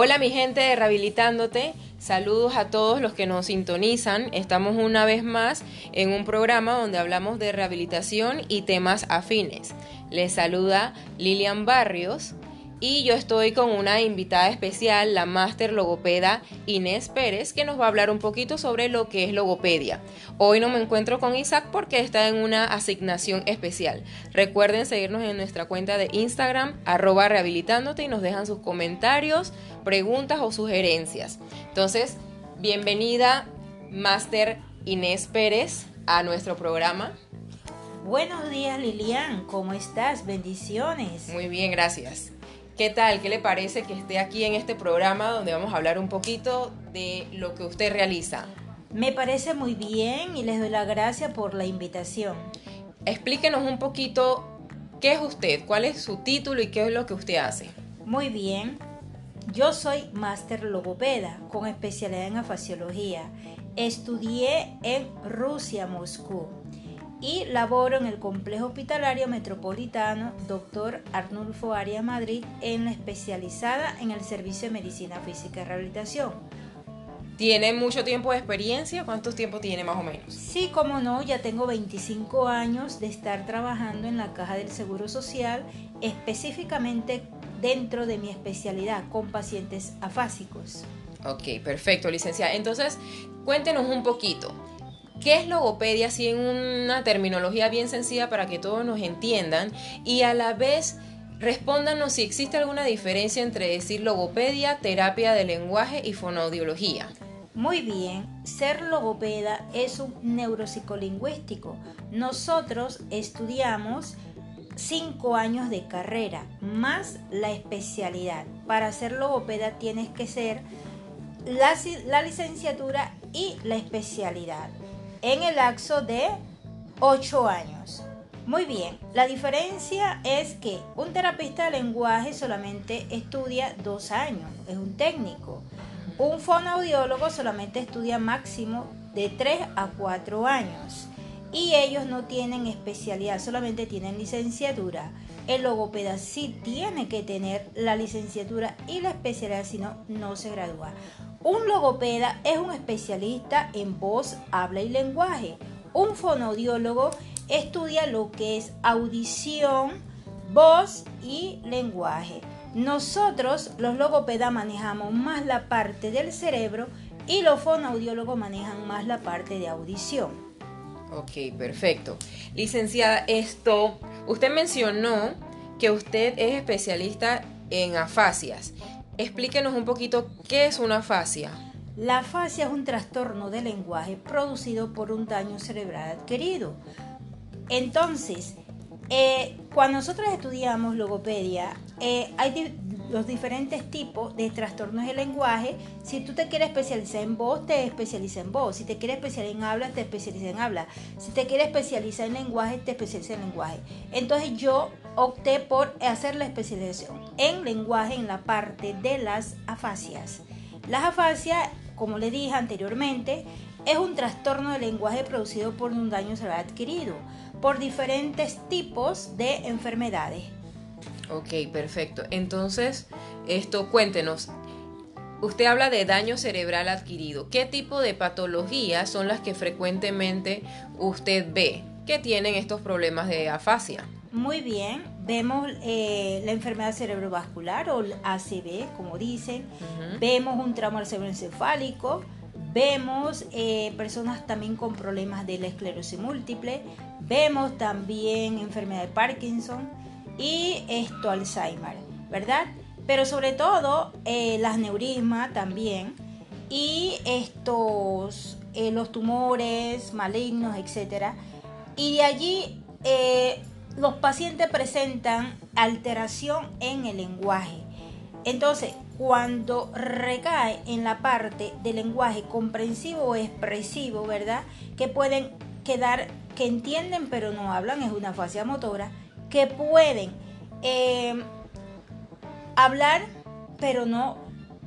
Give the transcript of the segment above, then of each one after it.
Hola mi gente de Rehabilitándote, saludos a todos los que nos sintonizan. Estamos una vez más en un programa donde hablamos de rehabilitación y temas afines. Les saluda Lilian Barrios y yo estoy con una invitada especial, la máster logopeda Inés Pérez, que nos va a hablar un poquito sobre lo que es logopedia. Hoy no me encuentro con Isaac porque está en una asignación especial. Recuerden seguirnos en nuestra cuenta de Instagram, arroba rehabilitándote y nos dejan sus comentarios, preguntas o sugerencias. Entonces, bienvenida, máster Inés Pérez, a nuestro programa. Buenos días Lilian, ¿cómo estás? Bendiciones. Muy bien, gracias. ¿Qué tal? ¿Qué le parece que esté aquí en este programa donde vamos a hablar un poquito de lo que usted realiza? Me parece muy bien y les doy la gracia por la invitación. Explíquenos un poquito qué es usted, cuál es su título y qué es lo que usted hace. Muy bien. Yo soy máster logopeda con especialidad en afasiología. Estudié en Rusia, Moscú y laboro en el Complejo Hospitalario Metropolitano Dr. Arnulfo Arias Madrid en la especializada en el Servicio de Medicina Física y Rehabilitación. ¿Tiene mucho tiempo de experiencia? ¿Cuántos tiempo tiene más o menos? Sí, como no, ya tengo 25 años de estar trabajando en la Caja del Seguro Social, específicamente dentro de mi especialidad con pacientes afásicos. Ok, perfecto, licenciada. Entonces, cuéntenos un poquito. ¿Qué es logopedia? Así en una terminología bien sencilla para que todos nos entiendan y a la vez respóndanos si existe alguna diferencia entre decir logopedia, terapia de lenguaje y fonoaudiología. Muy bien, ser logopeda es un neuropsicolingüístico. Nosotros estudiamos cinco años de carrera más la especialidad. Para ser logopeda tienes que ser la, la licenciatura y la especialidad en el lapso de 8 años. Muy bien, la diferencia es que un terapista de lenguaje solamente estudia dos años, es un técnico. Un fonoaudiólogo solamente estudia máximo de 3 a 4 años. Y ellos no tienen especialidad, solamente tienen licenciatura. El logopeda sí tiene que tener la licenciatura y la especialidad, si no, no se gradúa. Un logopeda es un especialista en voz, habla y lenguaje. Un fonodiólogo estudia lo que es audición, voz y lenguaje. Nosotros, los logopedas, manejamos más la parte del cerebro y los fonoaudiólogos manejan más la parte de audición. Ok, perfecto. Licenciada, esto, usted mencionó que usted es especialista en afasias. Explíquenos un poquito qué es una afasia. La afasia es un trastorno de lenguaje producido por un daño cerebral adquirido. Entonces, eh, cuando nosotros estudiamos logopedia, eh, hay los diferentes tipos de trastornos del lenguaje. Si tú te quieres especializar en voz, te especializas en voz. Si te quieres especializar en habla, te especializas en habla. Si te quieres especializar en lenguaje, te especializas en lenguaje. Entonces yo opté por hacer la especialización en lenguaje en la parte de las afasias. Las afasias, como le dije anteriormente, es un trastorno de lenguaje producido por un daño cerebral adquirido por diferentes tipos de enfermedades. Ok, perfecto. Entonces, esto cuéntenos. Usted habla de daño cerebral adquirido. ¿Qué tipo de patologías son las que frecuentemente usted ve que tienen estos problemas de afasia? Muy bien, vemos eh, la enfermedad cerebrovascular o ACV, como dicen, vemos un trauma cerebroencefálico, vemos eh, personas también con problemas de la esclerosis múltiple, vemos también enfermedad de Parkinson y esto Alzheimer, ¿verdad? Pero sobre todo eh, las neurismas también y estos, los tumores malignos, etcétera. Y de allí los pacientes presentan alteración en el lenguaje. Entonces, cuando recae en la parte del lenguaje comprensivo o expresivo, ¿verdad? Que pueden quedar, que entienden pero no hablan, es una fascia motora, que pueden eh, hablar pero no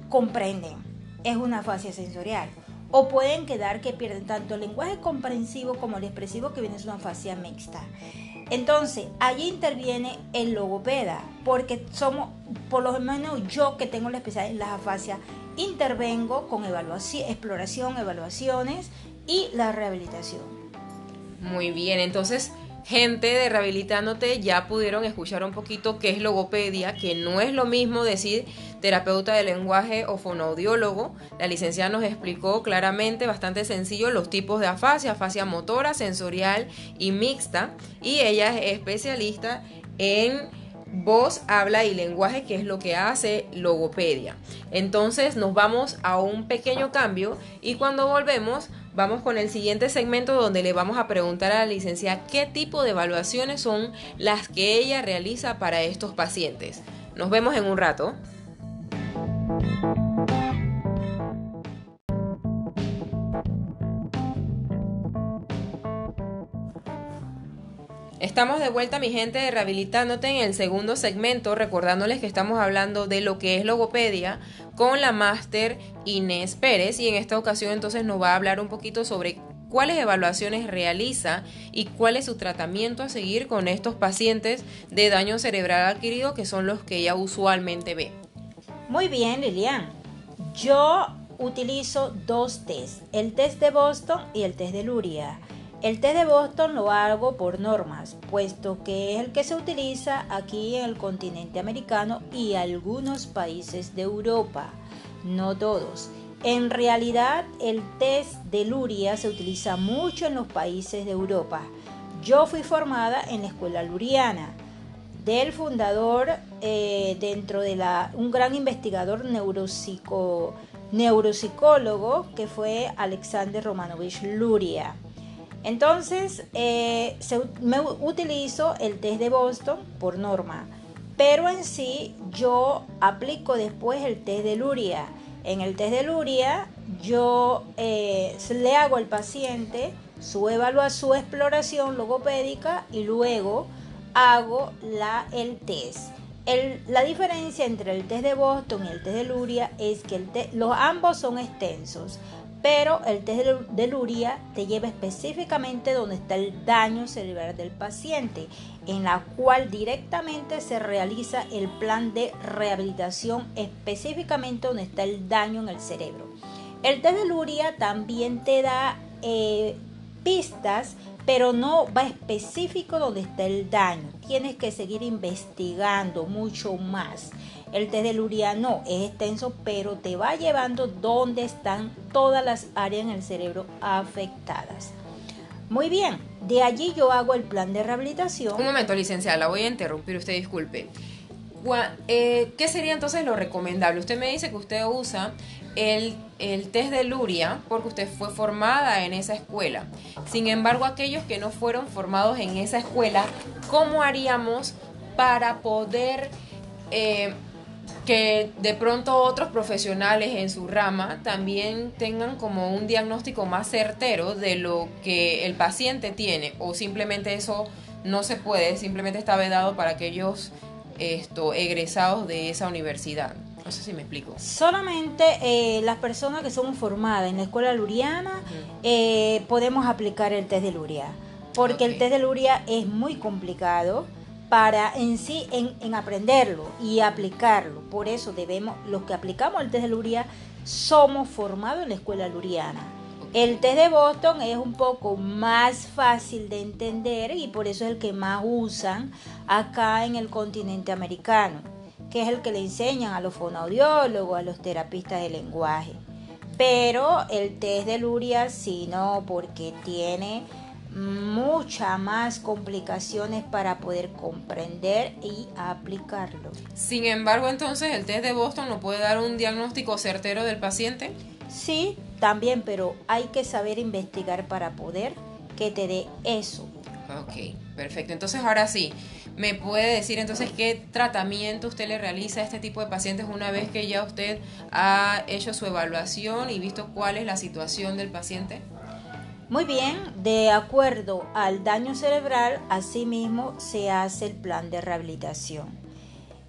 comprenden, es una fascia sensorial. O pueden quedar que pierden tanto el lenguaje comprensivo como el expresivo, que viene es una fascia mixta. Entonces, allí interviene el logopeda, porque somos, por lo menos yo que tengo la especialidad en las afasias, intervengo con evaluación, exploración, evaluaciones y la rehabilitación. Muy bien, entonces gente de Rehabilitándote ya pudieron escuchar un poquito qué es logopedia, que no es lo mismo decir terapeuta de lenguaje o fonoaudiólogo. La licenciada nos explicó claramente, bastante sencillo, los tipos de afasia, afasia motora, sensorial y mixta. Y ella es especialista en voz, habla y lenguaje, que es lo que hace logopedia. Entonces nos vamos a un pequeño cambio y cuando volvemos vamos con el siguiente segmento donde le vamos a preguntar a la licenciada qué tipo de evaluaciones son las que ella realiza para estos pacientes. Nos vemos en un rato. Estamos de vuelta, mi gente, Rehabilitándote en el segundo segmento, recordándoles que estamos hablando de lo que es logopedia con la máster Inés Pérez y en esta ocasión entonces nos va a hablar un poquito sobre cuáles evaluaciones realiza y cuál es su tratamiento a seguir con estos pacientes de daño cerebral adquirido que son los que ella usualmente ve. Muy bien, Lilian. Yo utilizo dos test, el test de Boston y el test de Luria. El test de Boston lo hago por normas, puesto que es el que se utiliza aquí en el continente americano y algunos países de Europa, no todos. En realidad, el test de Luria se utiliza mucho en los países de Europa. Yo fui formada en la escuela luriana del fundador eh, dentro de la, un gran investigador neuropsicólogo que fue Alexander Romanovich Luria. Entonces, eh, me utilizo el test de Boston por norma, pero en sí yo aplico después el test de Luria. En el test de Luria yo eh, le hago al paciente su evaluación, su exploración logopédica y luego hago la, el test. la diferencia entre el test de Boston y el test de Luria es que los ambos son extensos pero el test de Luria te lleva específicamente donde está el daño cerebral del paciente, en la cual directamente se realiza el plan de rehabilitación específicamente donde está el daño en el cerebro. El test de Luria también te da eh, pistas, pero no va específico donde está el daño. Tienes que seguir investigando mucho más. El test de Luria no es extenso, pero te va llevando donde están todas las áreas en el cerebro afectadas. Muy bien, de allí yo hago el plan de rehabilitación. Un momento, licenciada, la voy a interrumpir, usted disculpe. Eh, ¿Qué sería entonces lo recomendable? Usted me dice que usted usa el, test de Luria porque usted fue formada en esa escuela. Sin embargo, aquellos que no fueron formados en esa escuela, ¿cómo haríamos para poder eh, que de pronto otros profesionales en su rama también tengan como un diagnóstico más certero de lo que el paciente tiene o simplemente eso no se puede, simplemente está vedado para aquellos esto, egresados de esa universidad. No sé si me explico. Solamente eh, las personas que son formadas en la escuela luriana eh, podemos aplicar el test de Luria, porque el test de Luria es muy complicado para en sí en, aprenderlo y aplicarlo. Por eso debemos, los que aplicamos el test de Luria, somos formados en la escuela luriana. El test de Boston es un poco más fácil de entender y por eso es el que más usan acá en el continente americano, que es el que le enseñan a los fonoaudiólogos, a los terapistas de lenguaje. Pero el test de Luria sí no, porque tiene muchas más complicaciones para poder comprender y aplicarlo. Sin embargo, entonces, ¿el test de Boston no puede dar un diagnóstico certero del paciente? Sí, también, pero hay que saber investigar para poder que te dé eso. Ok, perfecto. Entonces, ahora sí, ¿me puede decir entonces qué tratamiento usted le realiza a este tipo de pacientes una vez que ya usted ha hecho su evaluación y visto cuál es la situación del paciente? Muy bien, de acuerdo al daño cerebral, asimismo se hace el plan de rehabilitación.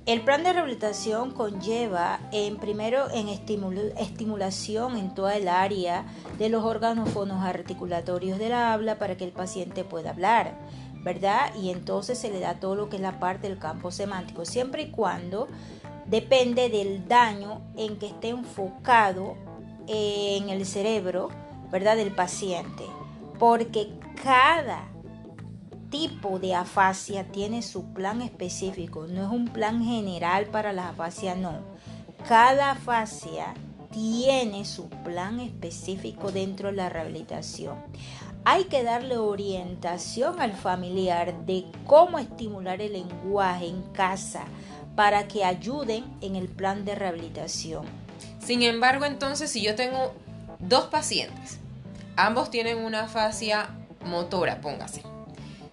El plan de rehabilitación conlleva en primero en estimulación en toda el área de los órganos fonoarticulatorios del habla para que el paciente pueda hablar. ¿Verdad? Y entonces se le da todo lo que es la parte del campo semántico, siempre y cuando depende del daño en que esté enfocado en el cerebro, ¿verdad? Del paciente. Porque cada tipo de afasia tiene su plan específico, no es un plan general para la afasia, no. Cada afasia tiene su plan específico dentro de la rehabilitación. Hay que darle orientación al familiar de cómo estimular el lenguaje en casa para que ayuden en el plan de rehabilitación. Sin embargo, entonces, si yo tengo dos pacientes, ambos tienen una fascia motora, póngase.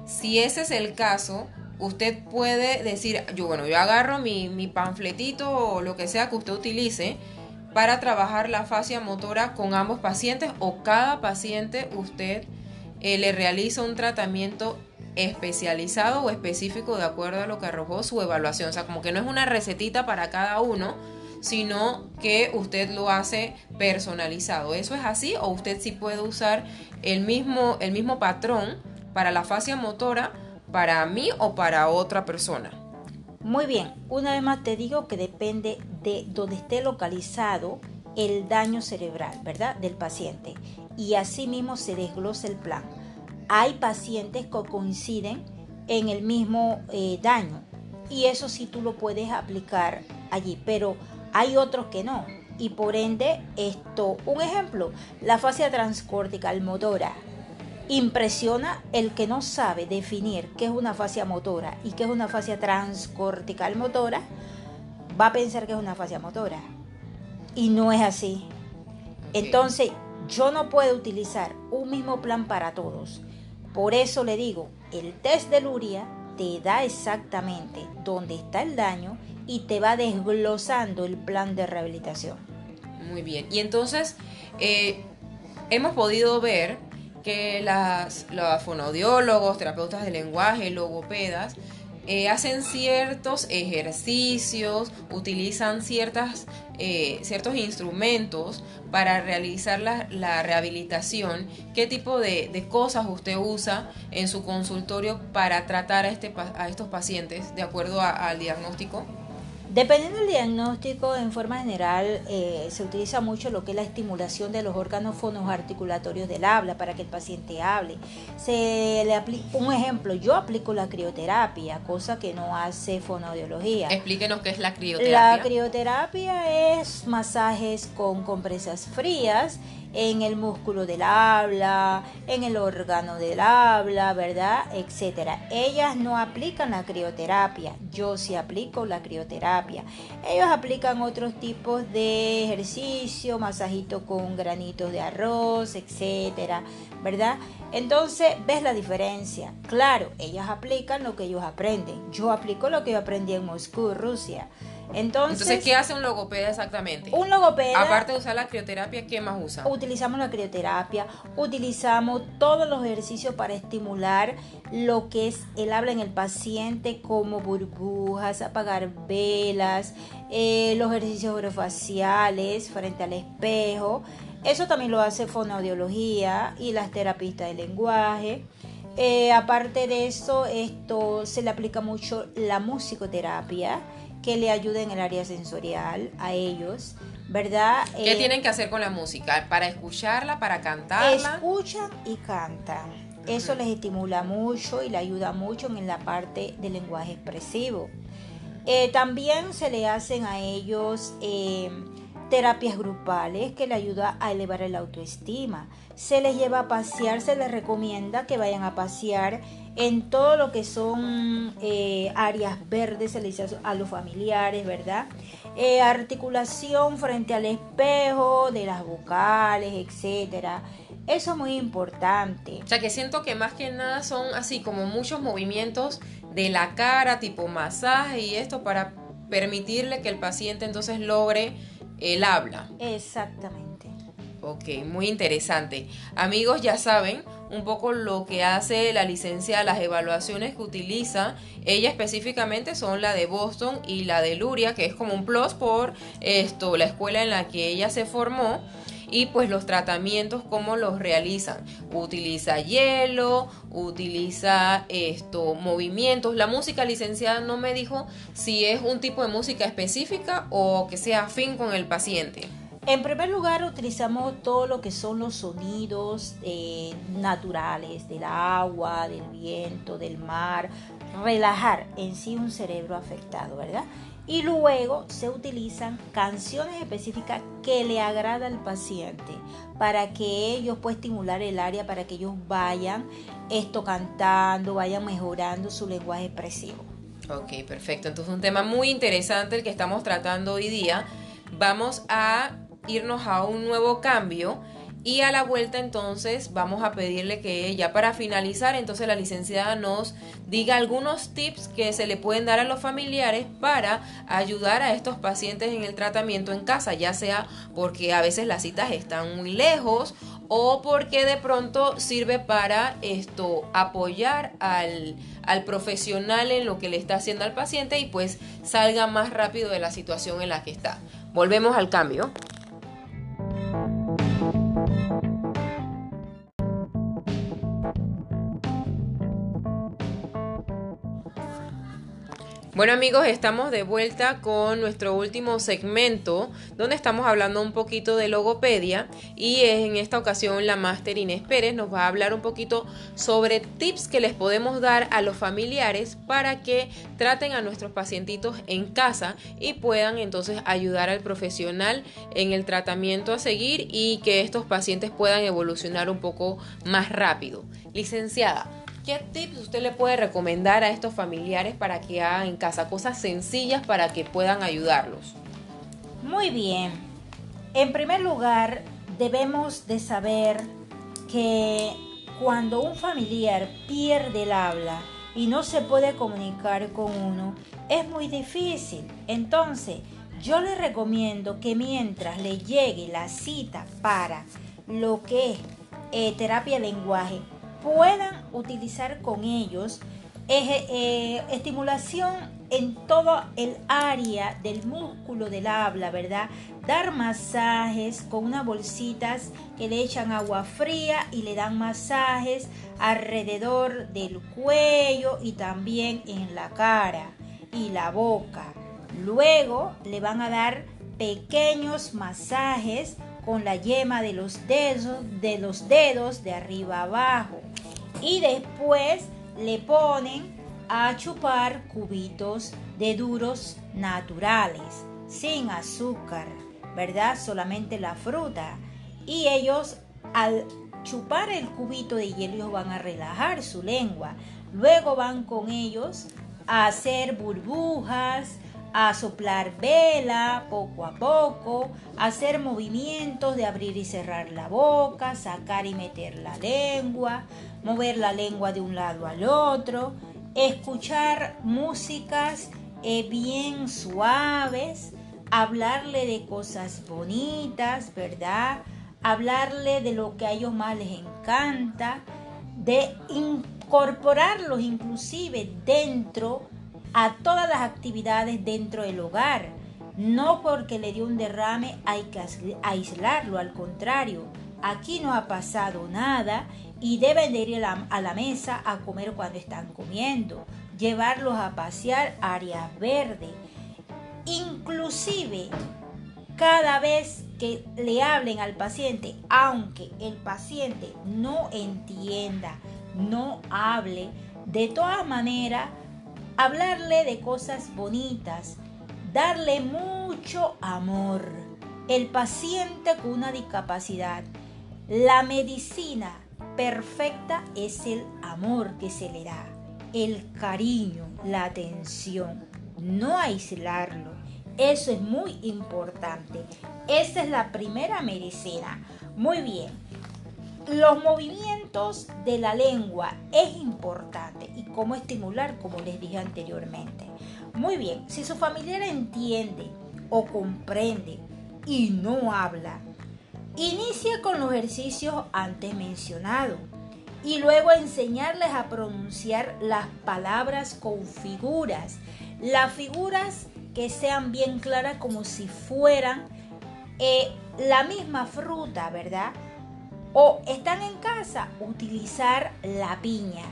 Si ese es el caso, usted puede decir, yo bueno, yo agarro mi, mi panfletito o lo que sea que usted utilice para trabajar la fascia motora con ambos pacientes o cada paciente usted eh, le realiza un tratamiento especializado o específico de acuerdo a lo que arrojó su evaluación. O sea, como que no es una recetita para cada uno, sino que usted lo hace personalizado. ¿Eso es así o usted sí puede usar el mismo, el mismo patrón para la fascia motora para mí o para otra persona? Muy bien, una vez más te digo que depende de donde esté localizado el daño cerebral, ¿verdad? Del paciente. Y así mismo se desglosa el plan. Hay pacientes que coinciden en el mismo eh, daño. Y eso sí tú lo puedes aplicar allí. Pero hay otros que no. Y por ende, esto, un ejemplo, la fascia transcortical motora. Impresiona el que no sabe definir qué es una fascia motora y qué es una fascia transcortical motora, va a pensar que es una fascia motora. Y no es así. Entonces, yo no puedo utilizar un mismo plan para todos. Por eso le digo, el test de Luria te da exactamente dónde está el daño y te va desglosando el plan de rehabilitación. Muy bien. Y entonces eh, hemos podido ver que las, los fonoaudiólogos, terapeutas de lenguaje, logopedas, eh, hacen ciertos ejercicios, utilizan ciertas, eh, ciertos instrumentos para realizar la, rehabilitación. ¿Qué tipo de, cosas usted usa en su consultorio para tratar a, este, a estos pacientes de acuerdo al diagnóstico? Dependiendo del diagnóstico, en forma general eh, se utiliza mucho lo que es la estimulación de los órganos fonoarticulatorios del habla para que el paciente hable. Se le aplica un ejemplo, yo aplico la crioterapia, cosa que no hace fonoaudiología. Explíquenos qué es la crioterapia. La crioterapia es masajes con compresas frías en el músculo del habla, en el órgano del habla, ¿verdad? Etcétera. Ellas no aplican la crioterapia, yo sí aplico la crioterapia. Ellos aplican otros tipos de ejercicio, masajito con granitos de arroz, etcétera, ¿verdad? Entonces, ¿ves la diferencia? Claro, ellas aplican lo que ellos aprenden. Yo aplico lo que yo aprendí en Moscú, Rusia. Entonces, ¿qué hace un logopeda exactamente? Un logopeda. Aparte de usar la crioterapia, ¿qué más usa? Utilizamos la crioterapia, utilizamos todos los ejercicios para estimular lo que es el habla en el paciente, como burbujas, apagar velas, eh, los ejercicios orofaciales frente al espejo. Eso también lo hace fonoaudiología y las terapistas de lenguaje. Eh, aparte de eso, esto se le aplica mucho la musicoterapia que le ayude en el área sensorial a ellos, ¿verdad? ¿Qué eh, tienen que hacer con la música? ¿Para escucharla, para cantarla? Escuchan y cantan. Eso les estimula mucho y le ayuda mucho en la parte del lenguaje expresivo. Eh, también se le hacen a ellos eh, terapias grupales que le ayuda a elevar el autoestima. Se les lleva a pasear, se les recomienda que vayan a pasear en todo lo que son eh, áreas verdes, se les dice a los familiares, ¿verdad? Eh, articulación frente al espejo de las vocales, etcétera. Eso es muy importante. O sea que siento que más que nada son así como muchos movimientos de la cara, tipo masaje y esto para permitirle que el paciente entonces logre el habla. Exactamente. Ok, muy interesante. Amigos, ya saben un poco lo que hace la licencia, las evaluaciones que utiliza. Ella específicamente son la de Boston y la de Luria, que es como un plus por esto, la escuela en la que ella se formó. y pues los tratamientos cómo los realizan. Utiliza hielo, utiliza esto, movimientos. La música licenciada no me dijo si es un tipo de música específica o que sea afín con el paciente. En primer lugar, utilizamos todo lo que son los sonidos eh, naturales del agua, del viento, del mar, relajar en sí un cerebro afectado, ¿verdad? Y luego se utilizan canciones específicas que le agrada al paciente para que ellos puedan estimular el área, para que ellos vayan esto cantando, vayan mejorando su lenguaje expresivo. Ok, perfecto. Entonces un tema muy interesante el que estamos tratando hoy día. Vamos a irnos a un nuevo cambio y a la vuelta entonces vamos a pedirle que ya para finalizar entonces la licenciada nos diga algunos tips que se le pueden dar a los familiares para ayudar a estos pacientes en el tratamiento en casa, ya sea porque a veces las citas están muy lejos o porque de pronto sirve para esto apoyar al, al profesional en lo que le está haciendo al paciente y pues salga más rápido de la situación en la que está. Volvemos al cambio. Bueno amigos, estamos de vuelta con nuestro último segmento donde estamos hablando un poquito de logopedia y en esta ocasión la máster Inés Pérez nos va a hablar un poquito sobre tips que les podemos dar a los familiares para que traten a nuestros pacientitos en casa y puedan entonces ayudar al profesional en el tratamiento a seguir y que estos pacientes puedan evolucionar un poco más rápido. Licenciada, ¿Qué tips usted le puede recomendar a estos familiares para que hagan en casa cosas sencillas para que puedan ayudarlos? Muy bien. En primer lugar, debemos de saber que cuando un familiar pierde el habla y no se puede comunicar con uno, es muy difícil. Entonces, yo le recomiendo que mientras le llegue la cita para lo que es eh, terapia de lenguaje, puedan utilizar con ellos eh, estimulación en todo el área del músculo del habla, ¿verdad? Dar masajes con unas bolsitas que le echan agua fría y le dan masajes alrededor del cuello y también en la cara y la boca. Luego le van a dar pequeños masajes con la yema de los dedos, de los dedos de arriba abajo. Y después le ponen a chupar cubitos de duros naturales, sin azúcar, ¿verdad? Solamente la fruta. Y ellos al chupar el cubito de hielo van a relajar su lengua. Luego van con ellos a hacer burbujas, a soplar vela poco a poco, hacer movimientos de abrir y cerrar la boca, sacar y meter la lengua, mover la lengua de un lado al otro, escuchar músicas eh, bien suaves, hablarle de cosas bonitas, ¿verdad? Hablarle de lo que a ellos más les encanta, de incorporarlos inclusive dentro a todas las actividades dentro del hogar. No porque le dio un derrame hay que aislarlo, al contrario, aquí no ha pasado nada y deben de ir a la, mesa a comer cuando están comiendo, llevarlos a pasear áreas verdes. Inclusive, cada vez que le hablen al paciente, aunque el paciente no entienda, no hable, de todas maneras, hablarle de cosas bonitas, darle mucho amor. El paciente con una discapacidad, la medicina perfecta es el amor que se le da, el cariño, la atención, no aislarlo. Eso es muy importante. Esa es la primera medicina. Muy bien. Los movimientos de la lengua es importante y cómo estimular, como les dije anteriormente. Muy bien, si su familiar entiende o comprende y no habla, inicia con los ejercicios antes mencionados y luego enseñarles a pronunciar las palabras con figuras. Las figuras que sean bien claras como si fueran eh, la misma fruta, ¿verdad? O están en casa, utilizar la piña.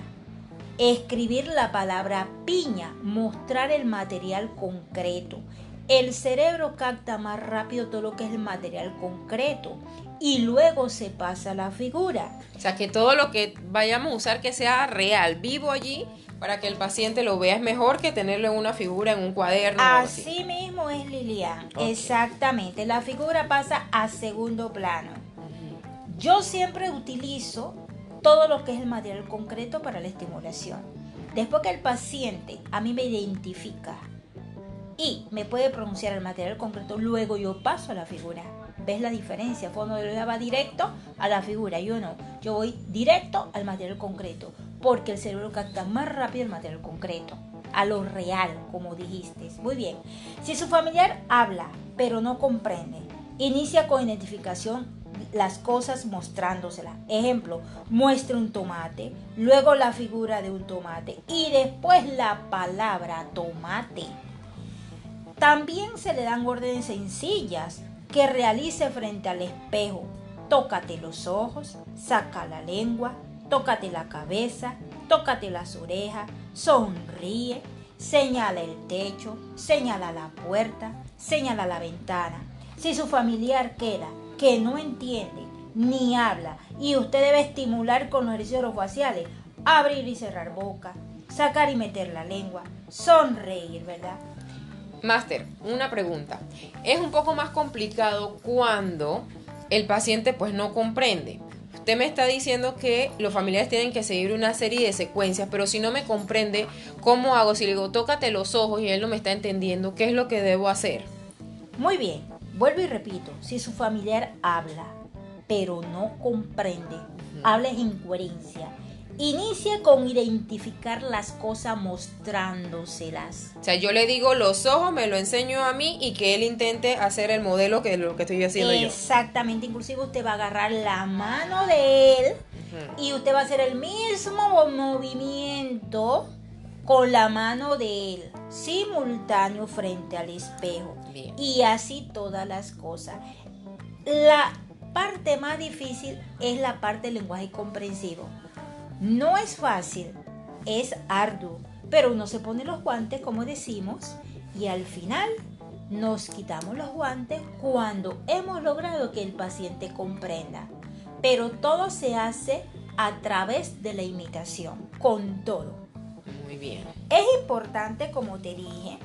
Escribir la palabra piña, mostrar el material concreto. El cerebro capta más rápido todo lo que es el material concreto y luego se pasa a la figura. O sea, que todo lo que vayamos a usar que sea real, vivo allí, para que el paciente lo vea es mejor que tenerlo en una figura, en un cuaderno. Así, mismo es Lilian, exactamente. La figura pasa a segundo plano. Yo siempre utilizo todo lo que es el material concreto para la estimulación. Después que el paciente a mí me identifica y me puede pronunciar el material concreto, luego yo paso a la figura. ¿Ves la diferencia? Cuando yo va directo a la figura, yo no. Yo voy directo al material concreto, porque el cerebro capta más rápido el material concreto, a lo real, como dijiste. Muy bien. Si su familiar habla, pero no comprende, inicia con identificación las cosas mostrándoselas. Ejemplo, muestre un tomate, luego la figura de un tomate y después la palabra tomate. También se le dan órdenes sencillas que realice frente al espejo. Tócate los ojos, saca la lengua, tócate la cabeza, tócate las orejas, sonríe, señala el techo, señala la puerta, señala la ventana. Si su familiar queda que no entiende ni habla y usted debe estimular con los ejercicios faciales, abrir y cerrar boca, sacar y meter la lengua, sonreír, ¿verdad? Máster, una pregunta. Es un poco más complicado cuando el paciente pues no comprende. Usted me está diciendo que los familiares tienen que seguir una serie de secuencias, pero si no me comprende, ¿cómo hago? Si le digo, tócate los ojos y él no me está entendiendo, ¿qué es lo que debo hacer? Muy bien, vuelvo y repito, si su familiar habla, pero no comprende, habla en incoherencia, Inicie con identificar las cosas mostrándoselas. O sea, yo le digo los ojos, me lo enseño a mí y que él intente hacer el modelo que lo que estoy haciendo yo. Exactamente, inclusive usted va a agarrar la mano de él y usted va a hacer el mismo movimiento con la mano de él, simultáneo frente al espejo. Y así todas las cosas. La parte más difícil es la parte del lenguaje comprensivo no es fácil, es arduo, pero uno se pone los guantes, como decimos, y al final nos quitamos los guantes cuando hemos logrado que el paciente comprenda. Pero todo se hace a través de la imitación, con todo. Es importante, como te dije,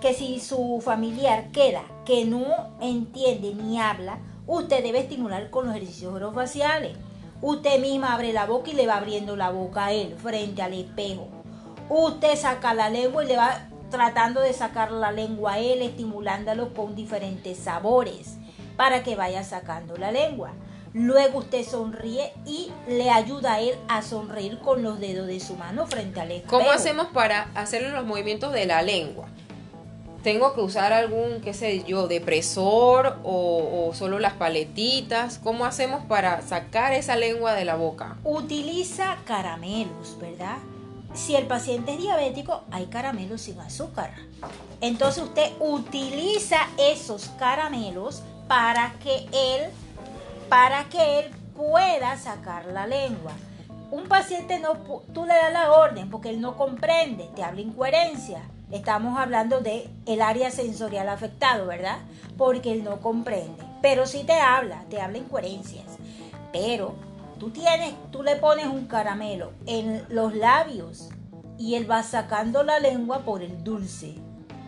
que si su familiar queda que no entiende ni habla, usted debe estimular con los ejercicios orofaciales Usted misma abre la boca y le va abriendo la boca a él frente al espejo. Usted saca la lengua y le va tratando de sacar la lengua a él, estimulándolo con diferentes sabores para que vaya sacando la lengua. Luego usted sonríe y le ayuda a él a sonreír con los dedos de su mano frente al espejo. ¿Cómo hacemos para hacerle los movimientos de la lengua? tengo que usar algún, qué sé yo, depresor o, solo las paletitas. ¿Cómo hacemos para sacar esa lengua de la boca? Utiliza caramelos, ¿verdad? Si el paciente es diabético, hay caramelos sin azúcar. Entonces usted utiliza esos caramelos para que él, para que él pueda sacar la lengua. Un paciente no, tú le das la orden porque él no comprende, te habla incoherencia Estamos hablando de el área sensorial afectado, ¿verdad? Porque él no comprende. Pero sí te habla, te habla incoherencias. Pero tú tienes, tú le pones un caramelo en los labios y él va sacando la lengua por el dulce.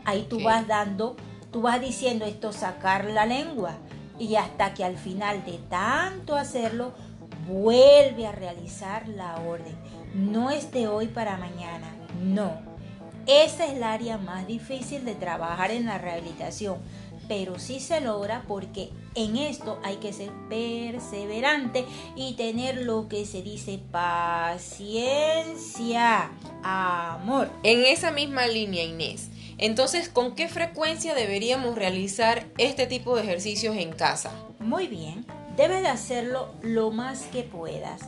Ahí tú vas dando, tú vas diciendo esto sacar la lengua y hasta que al final de tanto hacerlo vuelve a realizar la orden. No es de hoy para mañana, no esa es el área más difícil de trabajar en la rehabilitación, pero sí se logra porque en esto hay que ser perseverante y tener lo que se dice paciencia, amor. En esa misma línea, Inés. Entonces, ¿con qué frecuencia deberíamos realizar este tipo de ejercicios en casa? Muy bien, debes de hacerlo lo más que puedas.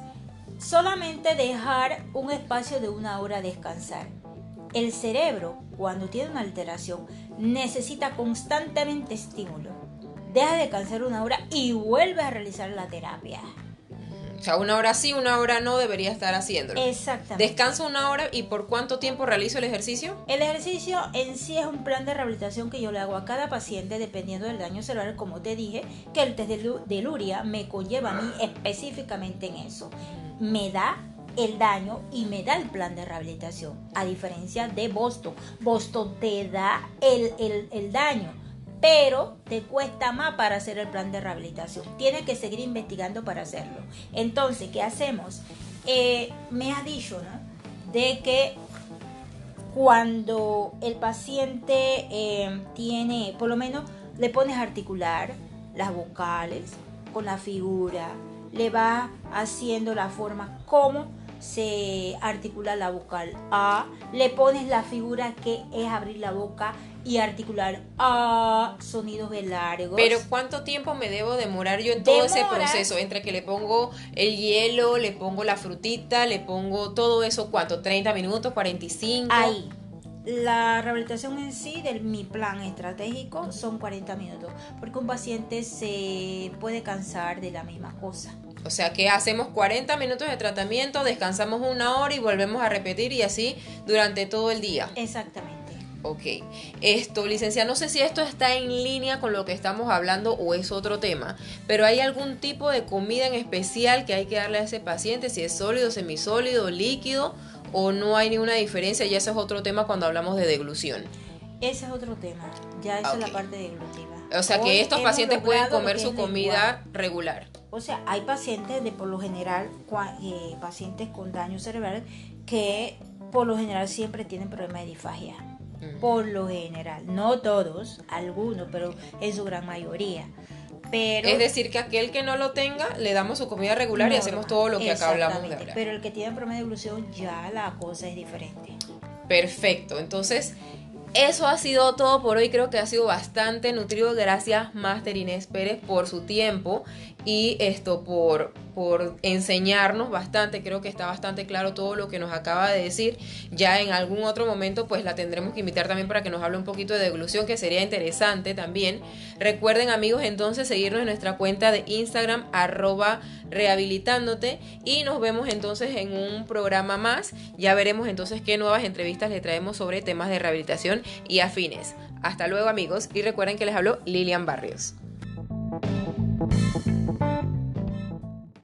Solamente dejar un espacio de una hora descansar el cerebro, cuando tiene una alteración, necesita constantemente estímulo. deja de descansar una hora y vuelves a realizar la terapia. O sea, una hora sí, una hora no debería estar haciéndolo. Exactamente. Descanso una hora y por cuánto tiempo realizo el ejercicio? El ejercicio en sí es un plan de rehabilitación que yo le hago a cada paciente dependiendo del daño cerebral, como te dije, que el test de Luria me conlleva a mí específicamente en eso. Me da el daño y me da el plan de rehabilitación, a diferencia de Boston. Boston te da el, el, el daño pero te cuesta más para hacer el plan de rehabilitación. Tienes que seguir investigando para hacerlo. Entonces, ¿qué hacemos? Eh, me has dicho, ¿no? De que cuando el paciente eh, tiene, por lo menos le pones articular las vocales con la figura, le va haciendo la forma como se articula la vocal A, le pones la figura que es abrir la boca y articular A, sonidos de largos. Pero ¿cuánto tiempo me debo demorar yo en todo ese proceso? Entre que le pongo el hielo, le pongo la frutita, le pongo todo eso, ¿cuánto? ¿30 minutos? ¿45? Ahí. La rehabilitación en sí de mi plan estratégico son 40 minutos, porque un paciente se puede cansar de la misma cosa. O sea que hacemos 40 minutos de tratamiento, descansamos una hora y volvemos a repetir y así durante todo el día. Exactamente. Ok, esto, licenciada, no sé si esto está en línea con lo que estamos hablando o es otro tema, pero ¿hay algún tipo de comida en especial que hay que darle a ese paciente, si es sólido, semisólido, líquido, o no hay ninguna diferencia? Ya ese es otro tema cuando hablamos de deglución. Ese es otro tema, ya esa es la parte deglutiva. O sea que estos pacientes pueden comer su comida regular. O sea, hay pacientes de por lo general, eh, pacientes con daño cerebral, que por lo general siempre tienen problemas de disfagia por lo general, no todos, algunos, pero en su gran mayoría. Pero, es decir, que aquel que no lo tenga, le damos su comida regular y hacemos todo lo que acá hablamos de hablar. Pero el que tiene problema de evolución, ya la cosa es diferente. Perfecto, entonces eso ha sido todo por hoy. Creo que ha sido bastante nutrido. Gracias, Master Inés Pérez, por su tiempo y esto por, por enseñarnos bastante. Creo que está bastante claro todo lo que nos acaba de decir. Ya en algún otro momento, pues la tendremos que invitar también para que nos hable un poquito de devolución, que sería interesante también. Recuerden, amigos, entonces seguirnos en nuestra cuenta de Instagram, arroba rehabilitándote. Y nos vemos entonces en un programa más. Ya veremos entonces qué nuevas entrevistas le traemos sobre temas de rehabilitación y afines. Hasta luego, amigos, y recuerden que les habló Lilian Barrios.